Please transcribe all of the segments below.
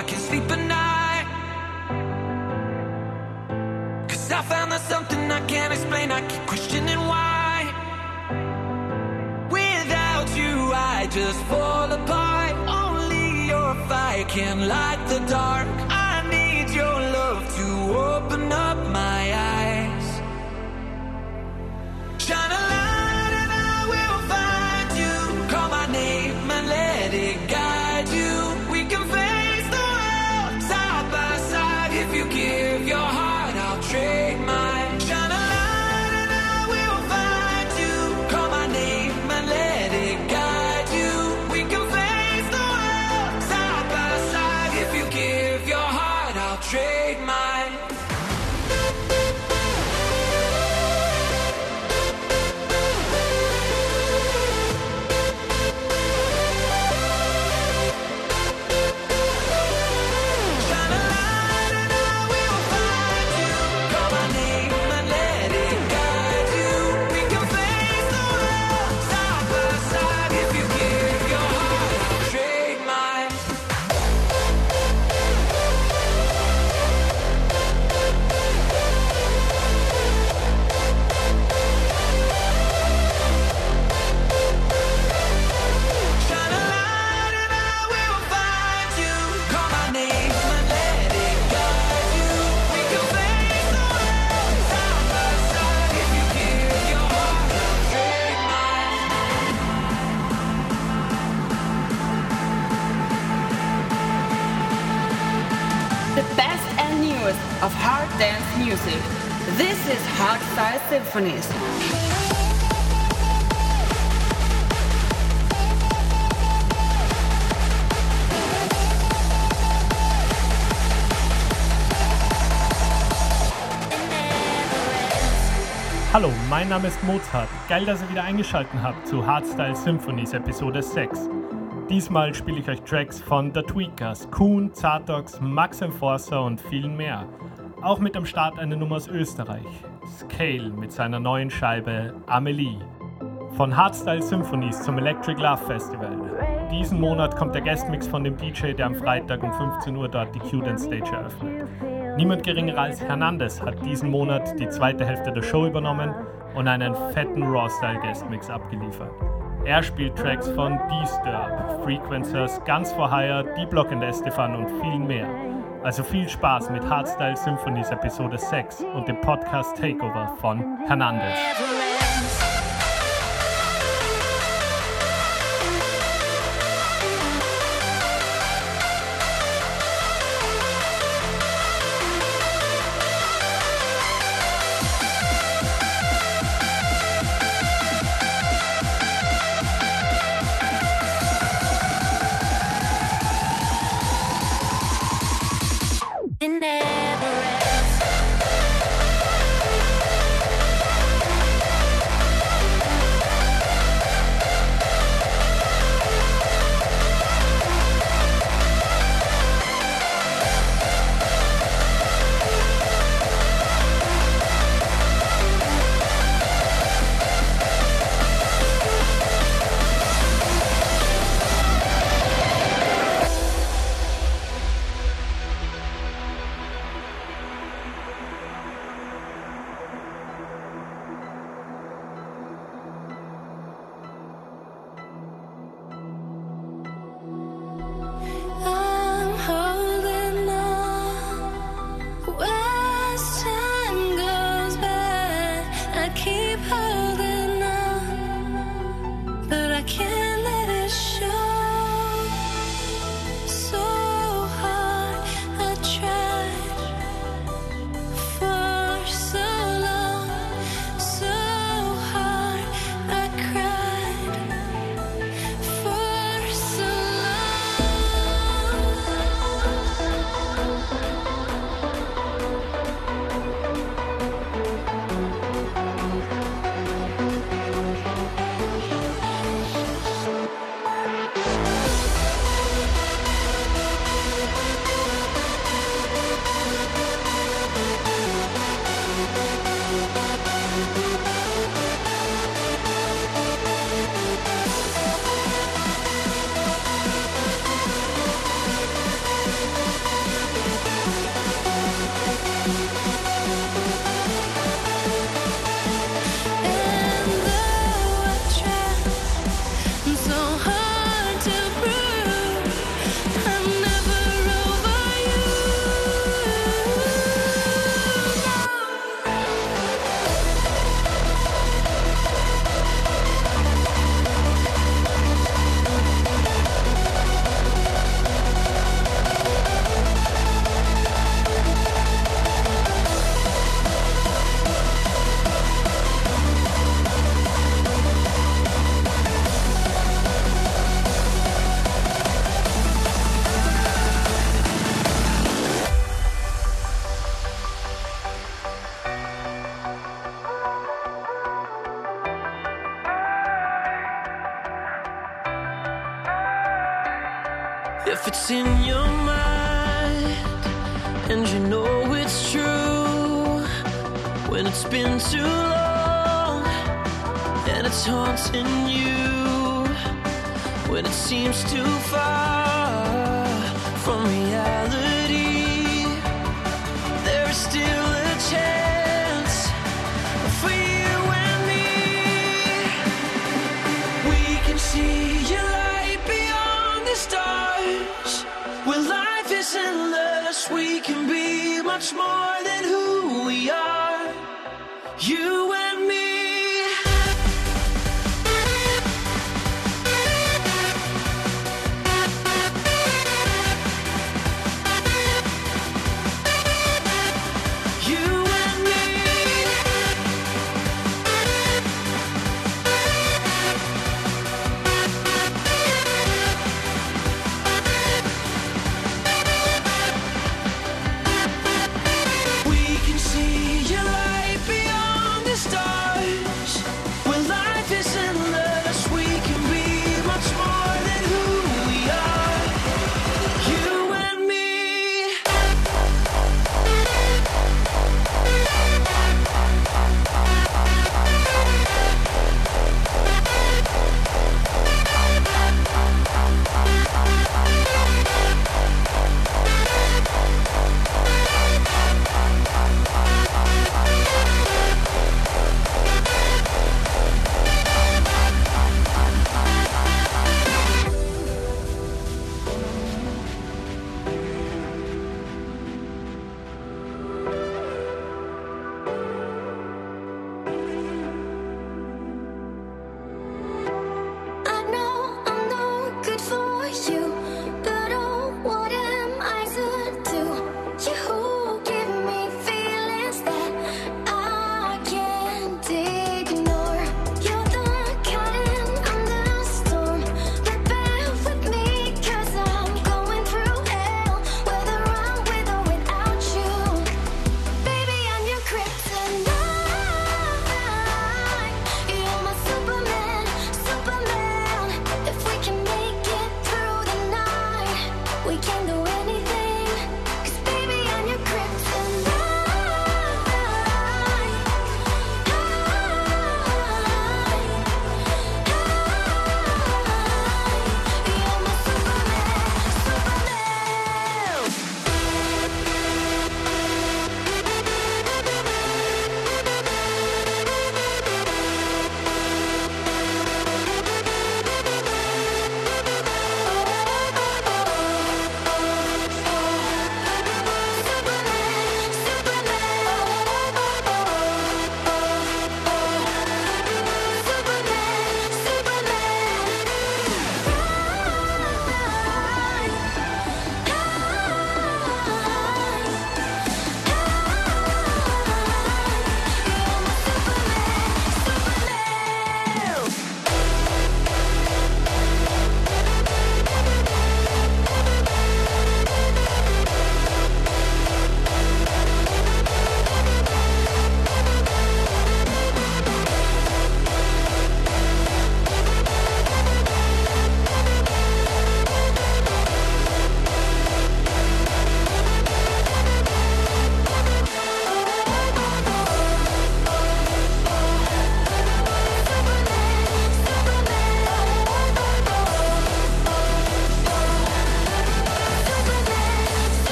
I can sleep at night. Cause I found there's something I can't explain. I keep questioning why. Without you, I just fall apart. Only your fire can light the dark. I need your love Symphonies. Hallo, mein Name ist Mozart. Geil, dass ihr wieder eingeschaltet habt zu Hardstyle Symphonies Episode 6. Diesmal spiele ich euch Tracks von The Tweakers, Kuhn, Zartox, Max Enforcer und vielen mehr. Auch mit am Start eine Nummer aus Österreich, Scale mit seiner neuen Scheibe Amelie. Von Hardstyle Symphonies zum Electric Love Festival. Diesen Monat kommt der Guestmix von dem DJ, der am Freitag um 15 Uhr dort die Q Stage eröffnet. Niemand geringer als Hernandez hat diesen Monat die zweite Hälfte der Show übernommen und einen fetten Raw-Style-Guestmix abgeliefert. Er spielt Tracks von Disturb, Frequencers, Guns for Hire, D-Block and Estefan und viel mehr. Also viel Spaß mit Hardstyle Symphonies Episode 6 und dem Podcast Takeover von Hernandez. haunting you when it seems too far from me.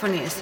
Hardstyle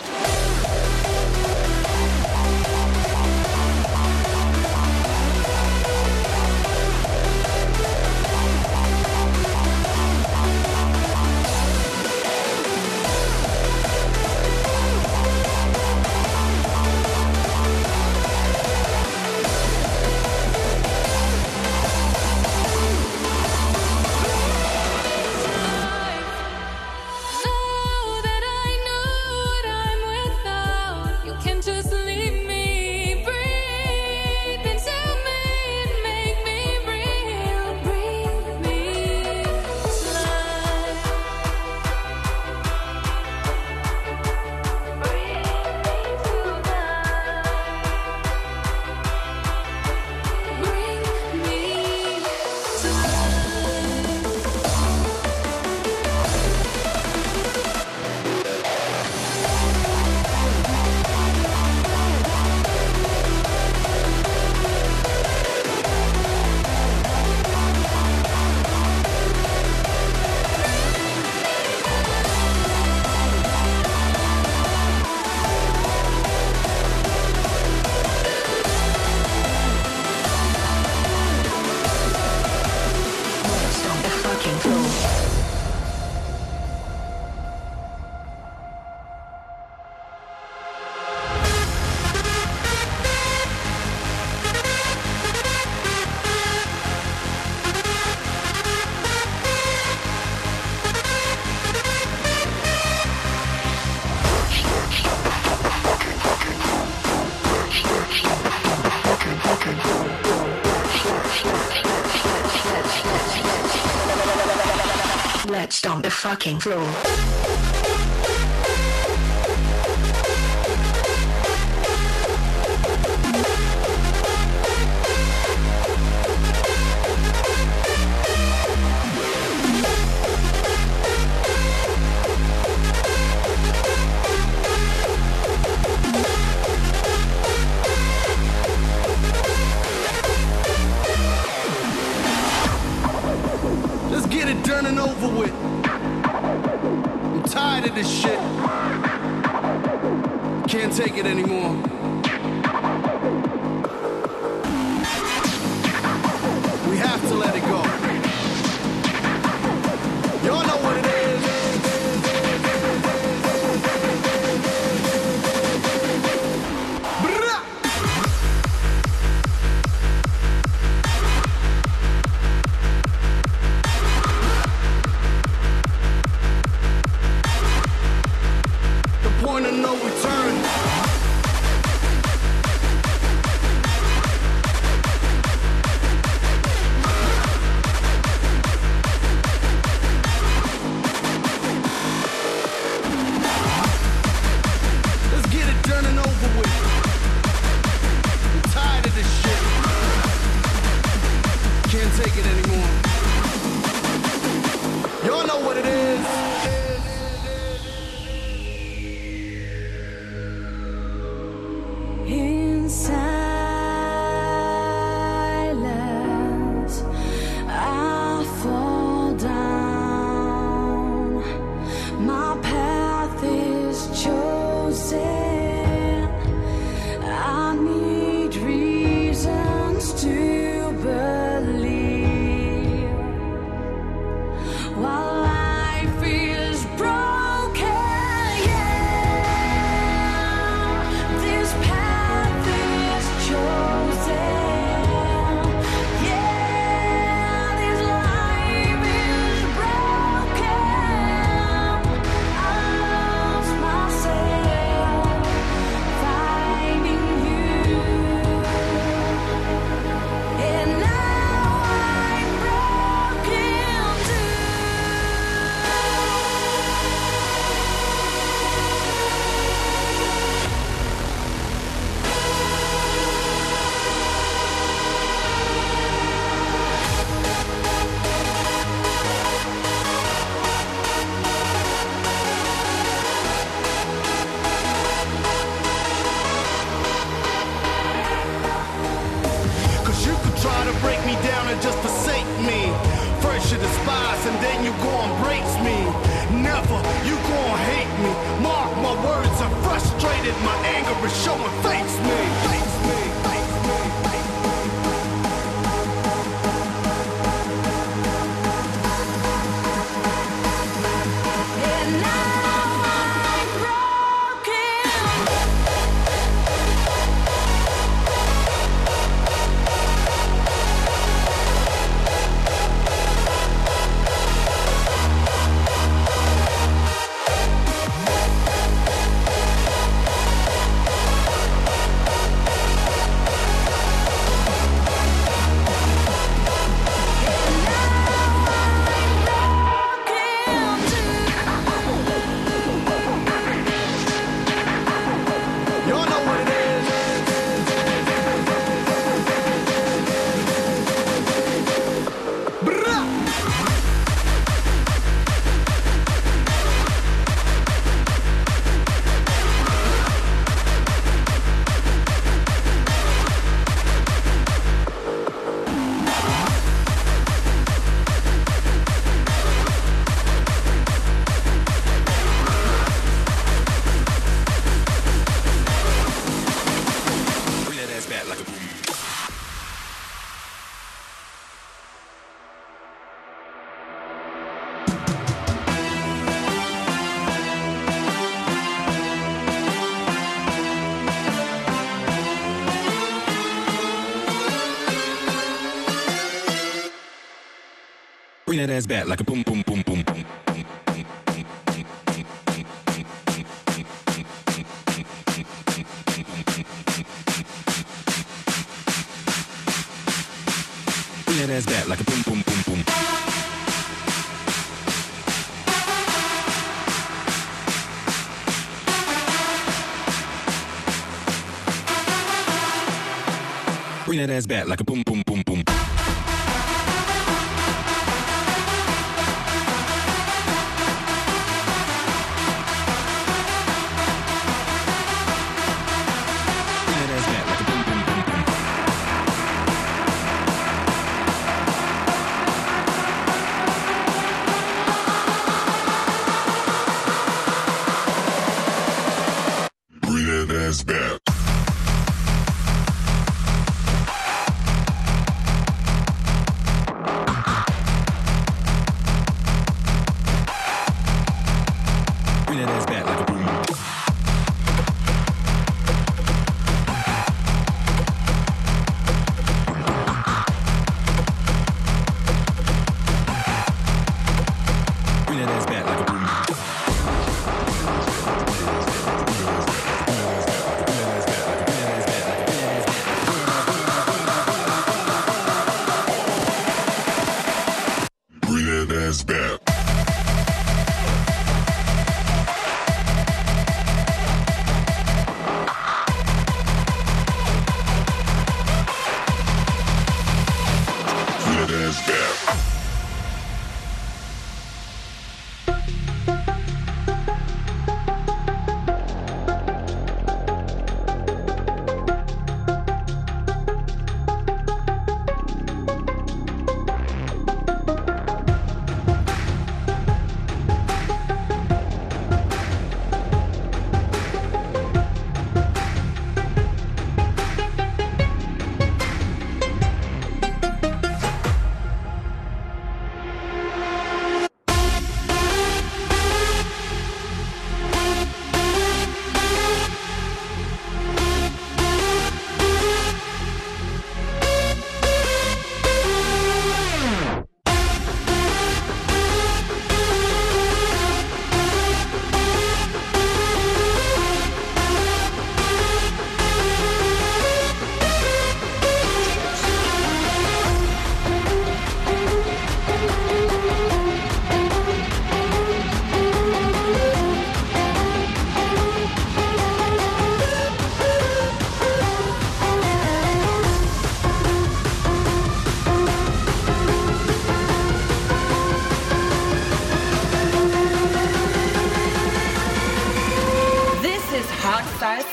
floor. ass back like a boom, boom, boom, boom, boom. Pull that ass back like a boom, boom, boom, boom. Bring that ass back like a boom. ass bad.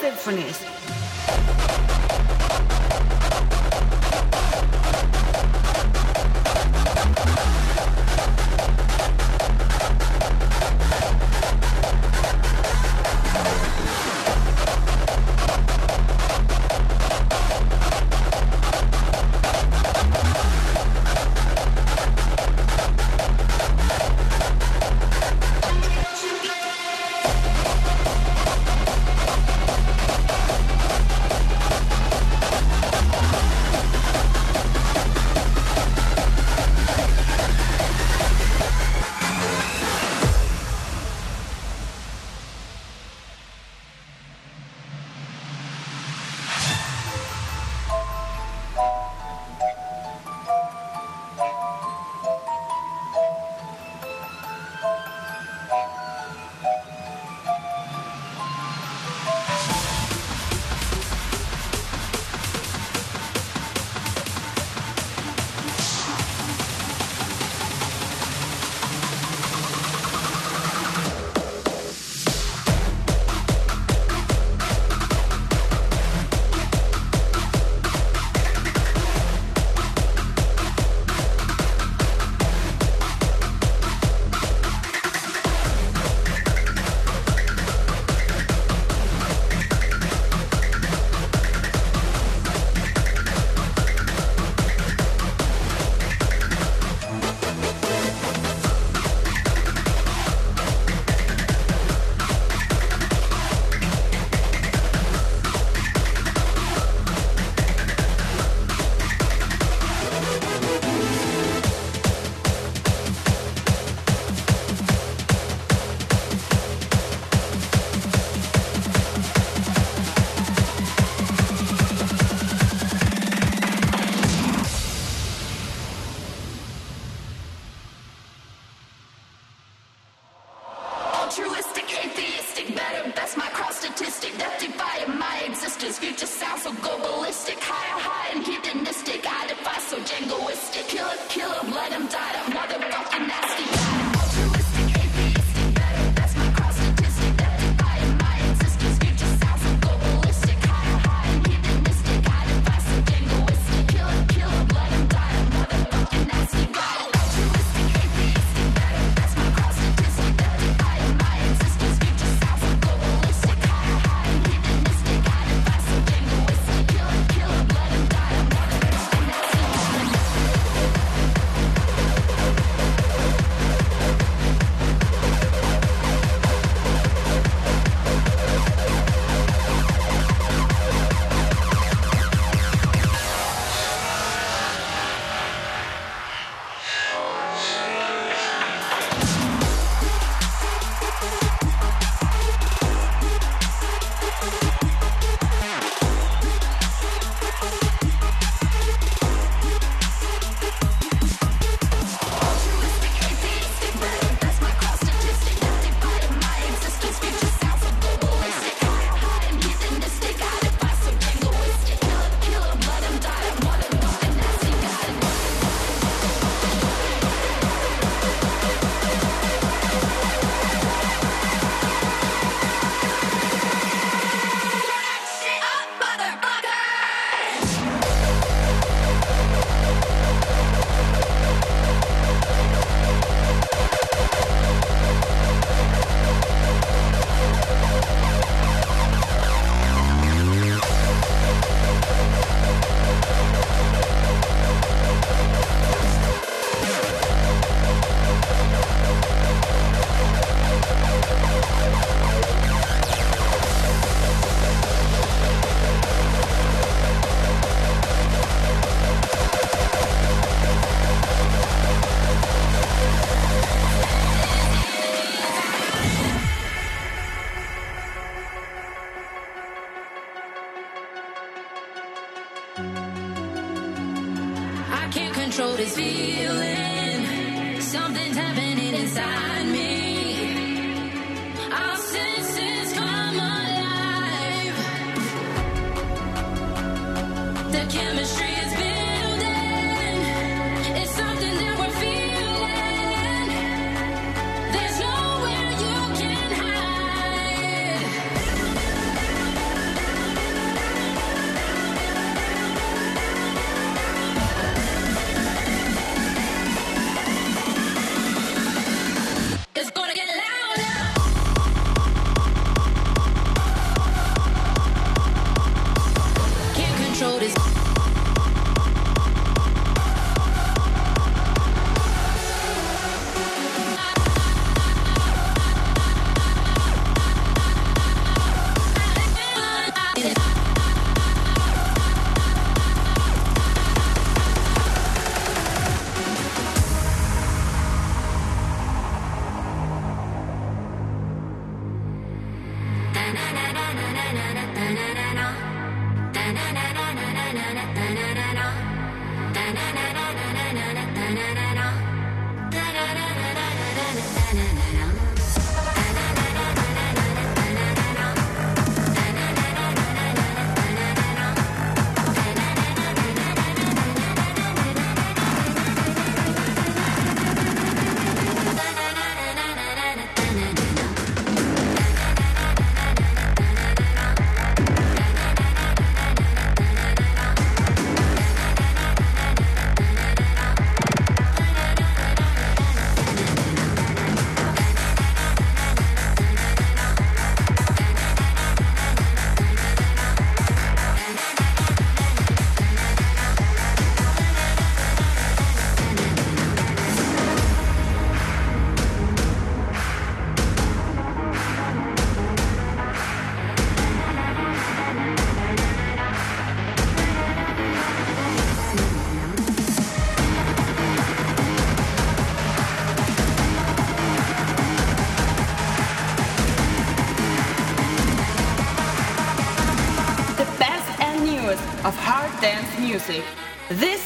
mindfulness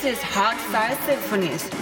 is hard style symphonies.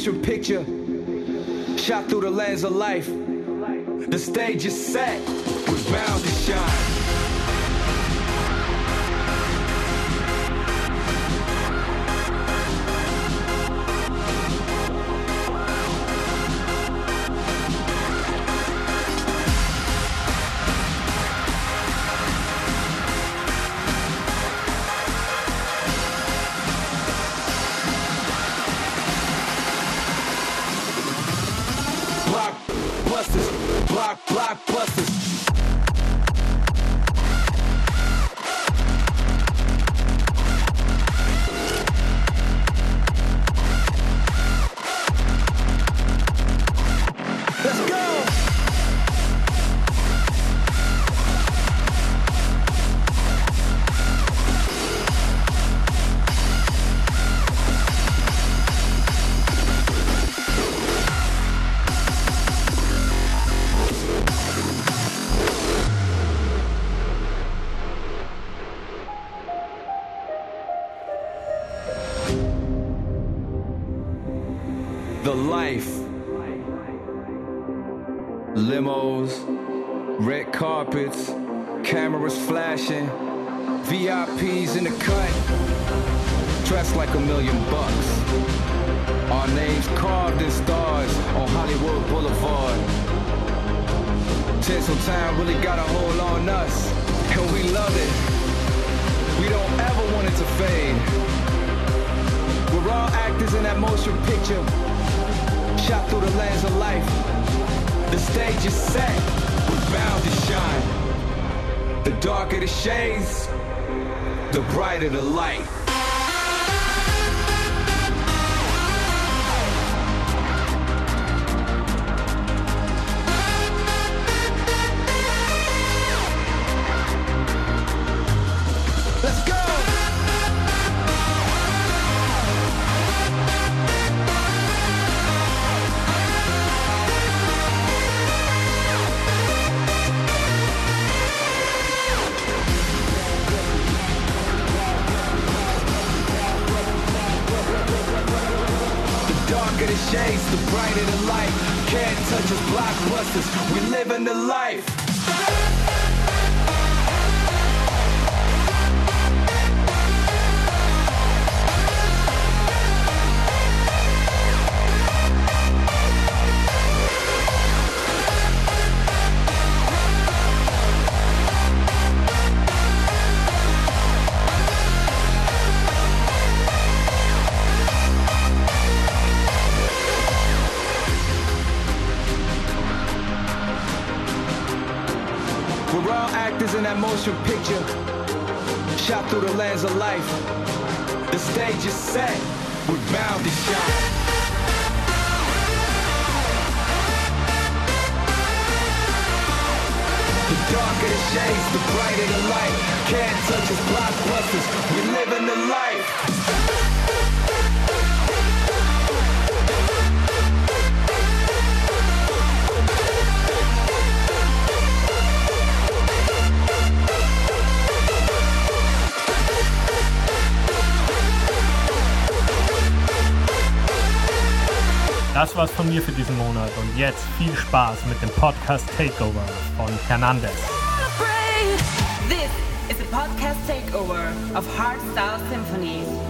motion picture shot through the lens of life. The stage is set, we're bound to shine. Tinseltown really got a hold on us, and we love it. We don't ever want it to fade. We're all actors in that motion picture, shot through the lens of life. The stage is set, we're bound to shine. The darker the shades, the brighter the light. Das war's von mir für diesen Monat und jetzt viel Spaß mit dem Podcast Takeover von Hernandez. This is a podcast takeover of Hardstyle Symphonies.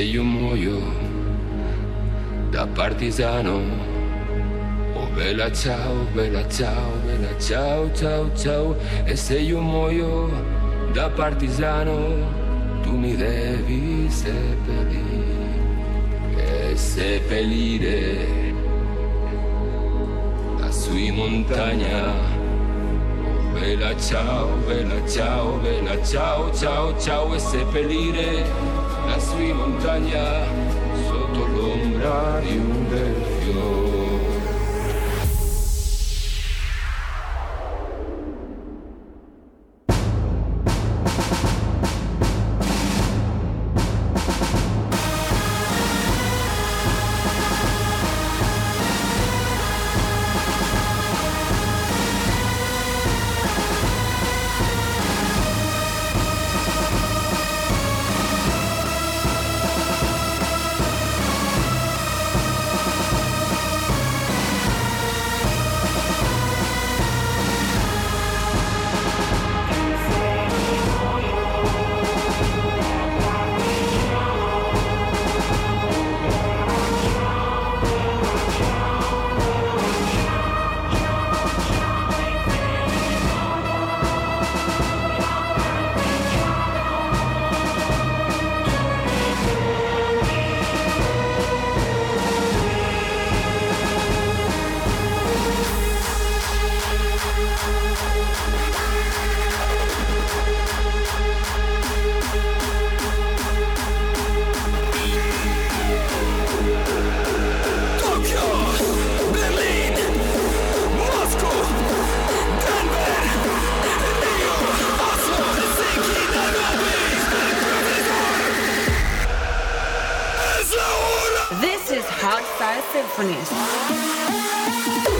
Io muoio da partigiano, oh bella ciao, bella ciao, bella ciao, ciao, ciao. E se io muoio da partigiano, tu mi devi seppellire, e seppellire lassù in montagna. Oh, bella ciao, bella ciao, bella ciao, ciao, ciao e seppellire lassù in montagna sotto l'ombra di un This is Hardstyle Symphonies.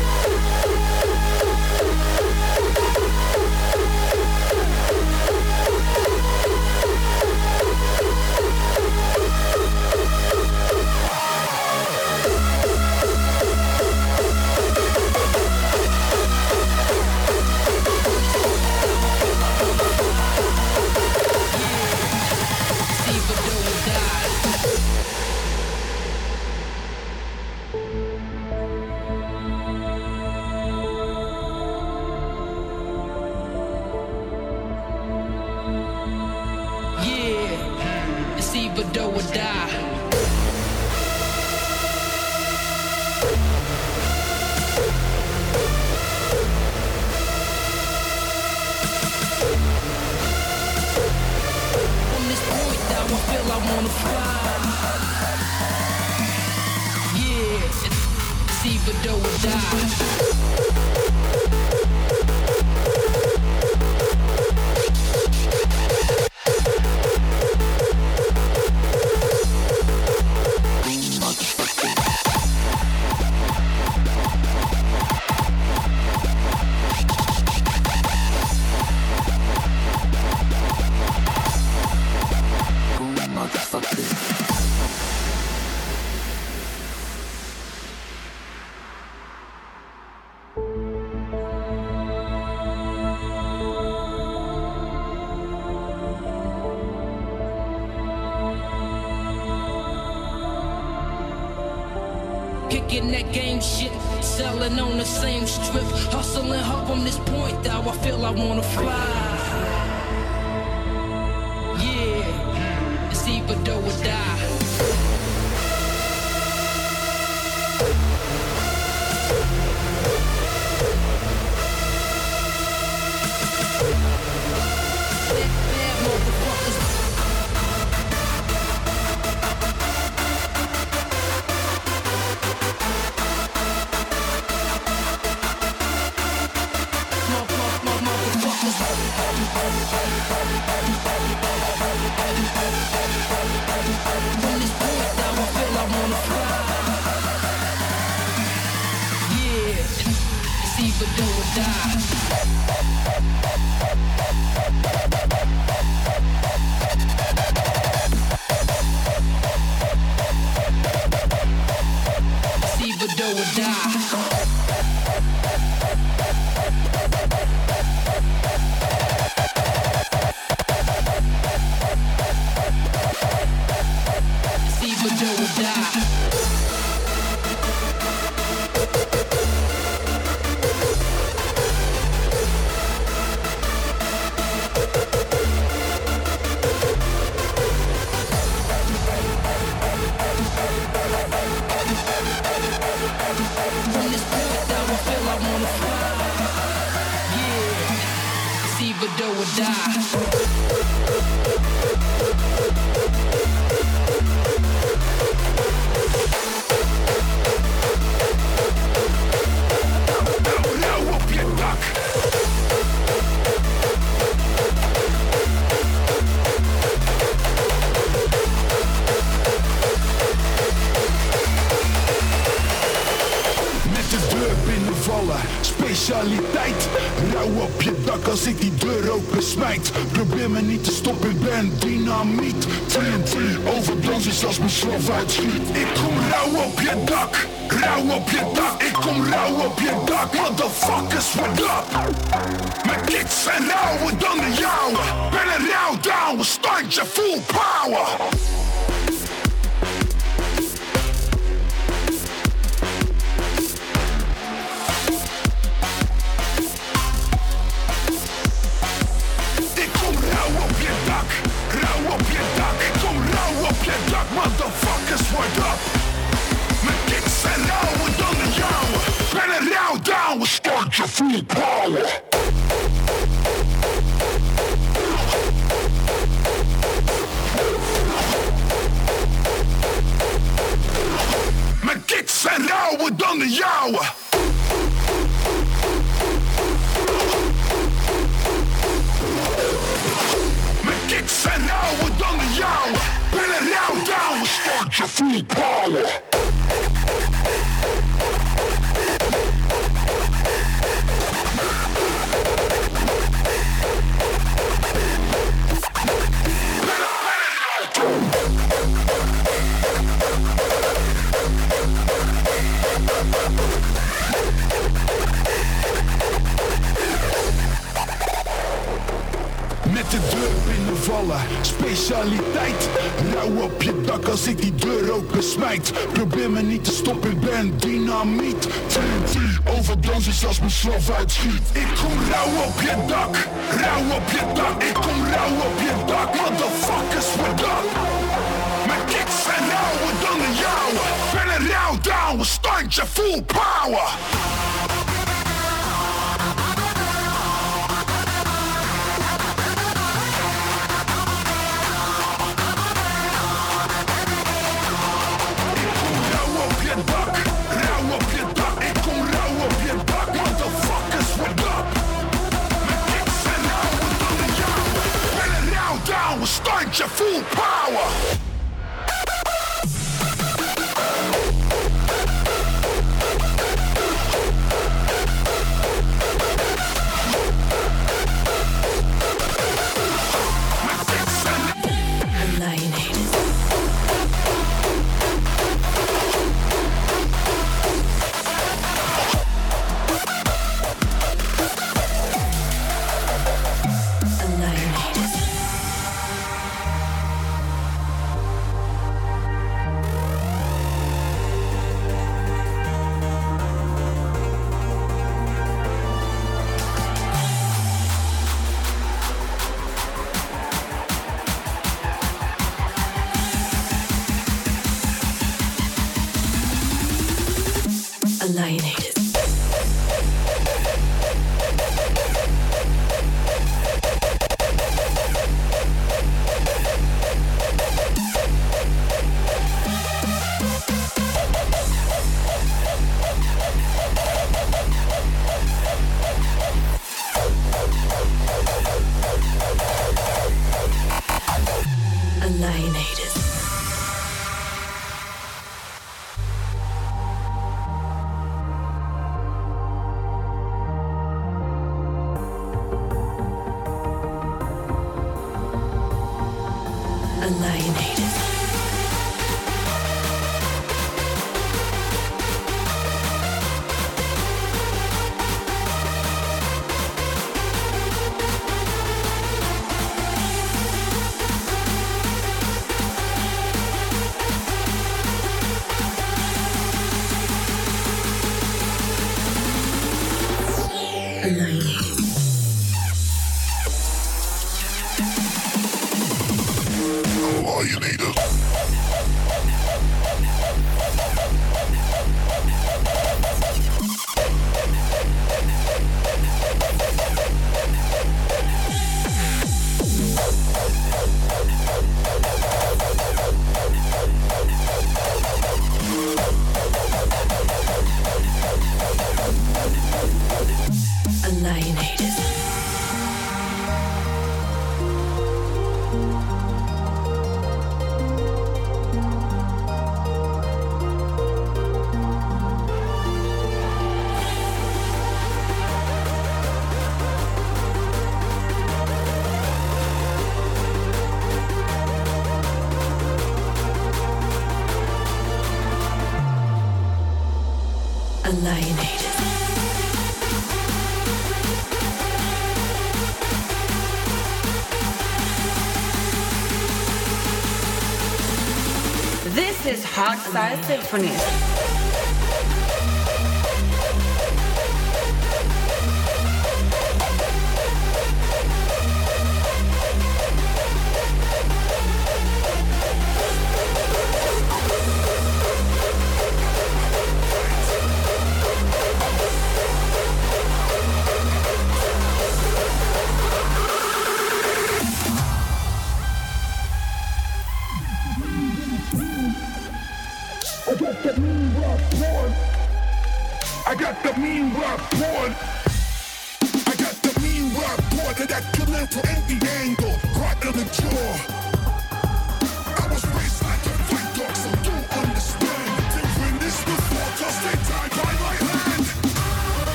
Dark Side Symphonies.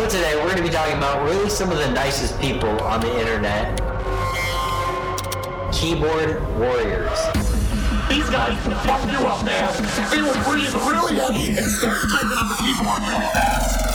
So today we're going to be talking about really some of the nicest people on the internet. Keyboard warriors. These guys can fuck you up, man. They would breathe really heavy and start typing on the keyboard real fast.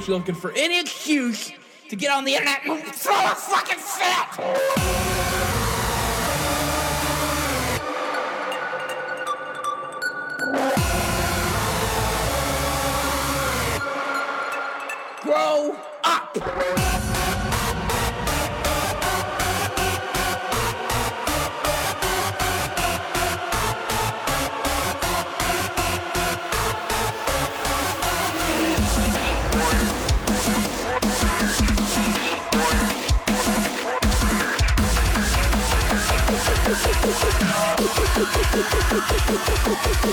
literally looking for any excuse to get on the internet and throw a fucking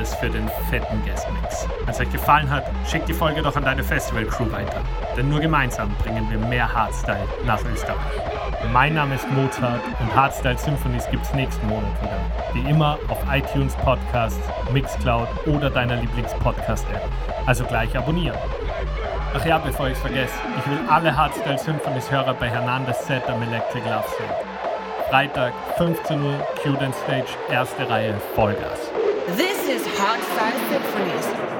Hernandez für den fetten Guestmix. Wenn es euch gefallen hat, schickt die Folge doch an deine Festival-Crew weiter. Denn nur gemeinsam bringen wir mehr Hardstyle nach Österreich. Mein Name ist Mozart und Hardstyle Symphonies gibt's nächsten Monat wieder. Wie immer auf iTunes Podcasts, Mixcloud oder deiner Lieblings-Podcast-App. Also gleich abonnieren. Ach ja, bevor ich es vergesse, ich will alle Hardstyle Symphonies Hörer bei Hernandez Set am Electric Love sehen. Freitag, 15 Uhr, Q Stage, erste Reihe, Vollgas. This is Hardstyle Symphonies.